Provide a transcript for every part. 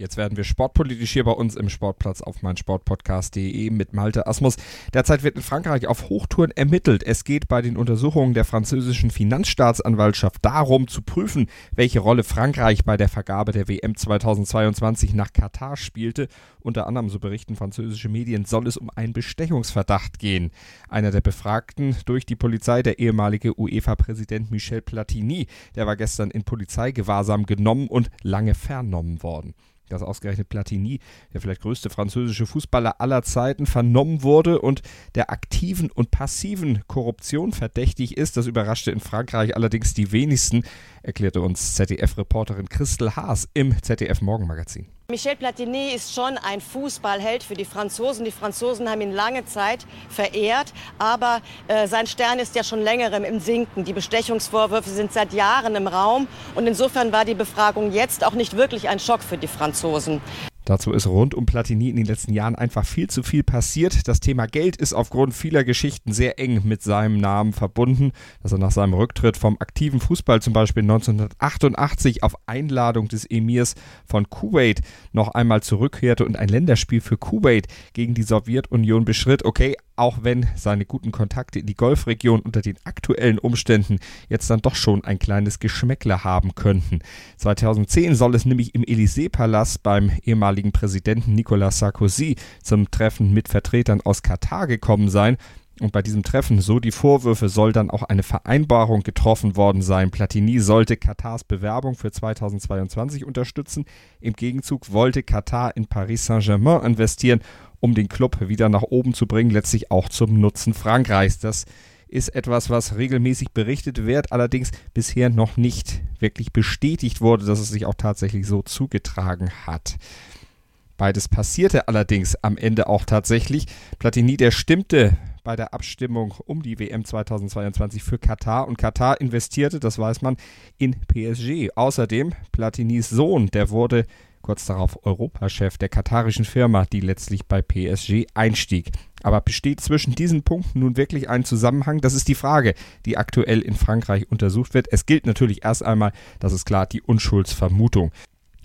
Jetzt werden wir sportpolitisch hier bei uns im Sportplatz auf meinsportpodcast.de mit Malte Asmus. Derzeit wird in Frankreich auf Hochtouren ermittelt. Es geht bei den Untersuchungen der französischen Finanzstaatsanwaltschaft darum zu prüfen, welche Rolle Frankreich bei der Vergabe der WM 2022 nach Katar spielte. Unter anderem, so berichten französische Medien, soll es um einen Bestechungsverdacht gehen. Einer der Befragten durch die Polizei, der ehemalige UEFA-Präsident Michel Platini, der war gestern in Polizeigewahrsam genommen und lange vernommen worden dass ausgerechnet Platini, der vielleicht größte französische Fußballer aller Zeiten, vernommen wurde und der aktiven und passiven Korruption verdächtig ist. Das überraschte in Frankreich allerdings die wenigsten, erklärte uns ZDF-Reporterin Christel Haas im ZDF-Morgenmagazin. Michel Platini ist schon ein Fußballheld für die Franzosen. Die Franzosen haben ihn lange Zeit verehrt, aber äh, sein Stern ist ja schon längerem im Sinken. Die Bestechungsvorwürfe sind seit Jahren im Raum und insofern war die Befragung jetzt auch nicht wirklich ein Schock für die Franzosen. Dazu ist rund um Platini in den letzten Jahren einfach viel zu viel passiert. Das Thema Geld ist aufgrund vieler Geschichten sehr eng mit seinem Namen verbunden, dass er nach seinem Rücktritt vom aktiven Fußball zum Beispiel 1988 auf Einladung des Emirs von Kuwait noch einmal zurückkehrte und ein Länderspiel für Kuwait gegen die Sowjetunion beschritt. Okay, auch wenn seine guten Kontakte in die Golfregion unter den aktuellen Umständen jetzt dann doch schon ein kleines Geschmäckle haben könnten. 2010 soll es nämlich im Élysée-Palast beim ehemaligen Präsidenten Nicolas Sarkozy zum Treffen mit Vertretern aus Katar gekommen sein. Und bei diesem Treffen, so die Vorwürfe, soll dann auch eine Vereinbarung getroffen worden sein. Platini sollte Katars Bewerbung für 2022 unterstützen. Im Gegenzug wollte Katar in Paris Saint-Germain investieren um den Club wieder nach oben zu bringen, letztlich auch zum Nutzen Frankreichs. Das ist etwas, was regelmäßig berichtet wird, allerdings bisher noch nicht wirklich bestätigt wurde, dass es sich auch tatsächlich so zugetragen hat. Beides passierte allerdings am Ende auch tatsächlich. Platini, der stimmte bei der Abstimmung um die WM 2022 für Katar und Katar investierte, das weiß man, in PSG. Außerdem Platinis Sohn, der wurde kurz darauf Europachef der katarischen Firma, die letztlich bei PSG einstieg. Aber besteht zwischen diesen Punkten nun wirklich ein Zusammenhang? Das ist die Frage, die aktuell in Frankreich untersucht wird. Es gilt natürlich erst einmal, das ist klar, die Unschuldsvermutung.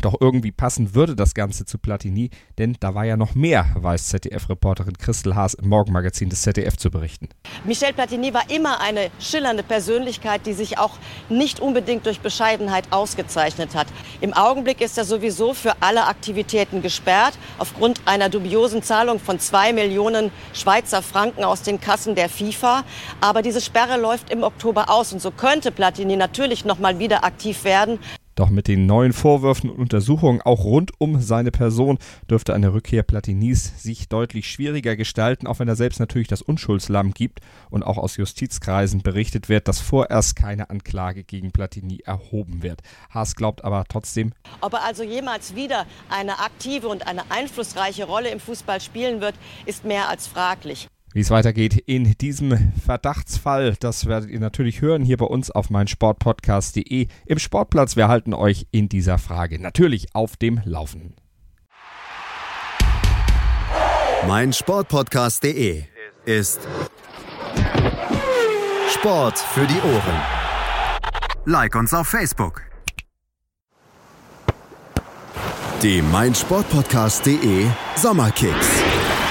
Doch irgendwie passen würde das Ganze zu Platini, denn da war ja noch mehr, weiß ZDF-Reporterin Christel Haas im Morgenmagazin des ZDF zu berichten. Michel Platini war immer eine schillernde Persönlichkeit, die sich auch nicht unbedingt durch Bescheidenheit ausgezeichnet hat. Im Augenblick ist er sowieso für alle Aktivitäten gesperrt, aufgrund einer dubiosen Zahlung von zwei Millionen Schweizer Franken aus den Kassen der FIFA. Aber diese Sperre läuft im Oktober aus und so könnte Platini natürlich noch mal wieder aktiv werden. Doch mit den neuen Vorwürfen und Untersuchungen auch rund um seine Person dürfte eine Rückkehr Platinis sich deutlich schwieriger gestalten, auch wenn er selbst natürlich das Unschuldslamm gibt und auch aus Justizkreisen berichtet wird, dass vorerst keine Anklage gegen Platini erhoben wird. Haas glaubt aber trotzdem, ob er also jemals wieder eine aktive und eine einflussreiche Rolle im Fußball spielen wird, ist mehr als fraglich. Wie es weitergeht in diesem Verdachtsfall, das werdet ihr natürlich hören hier bei uns auf meinsportpodcast.de im Sportplatz. Wir halten euch in dieser Frage natürlich auf dem Laufenden. Meinsportpodcast.de ist Sport für die Ohren. Like uns auf Facebook. Die Meinsportpodcast.de Sommerkicks.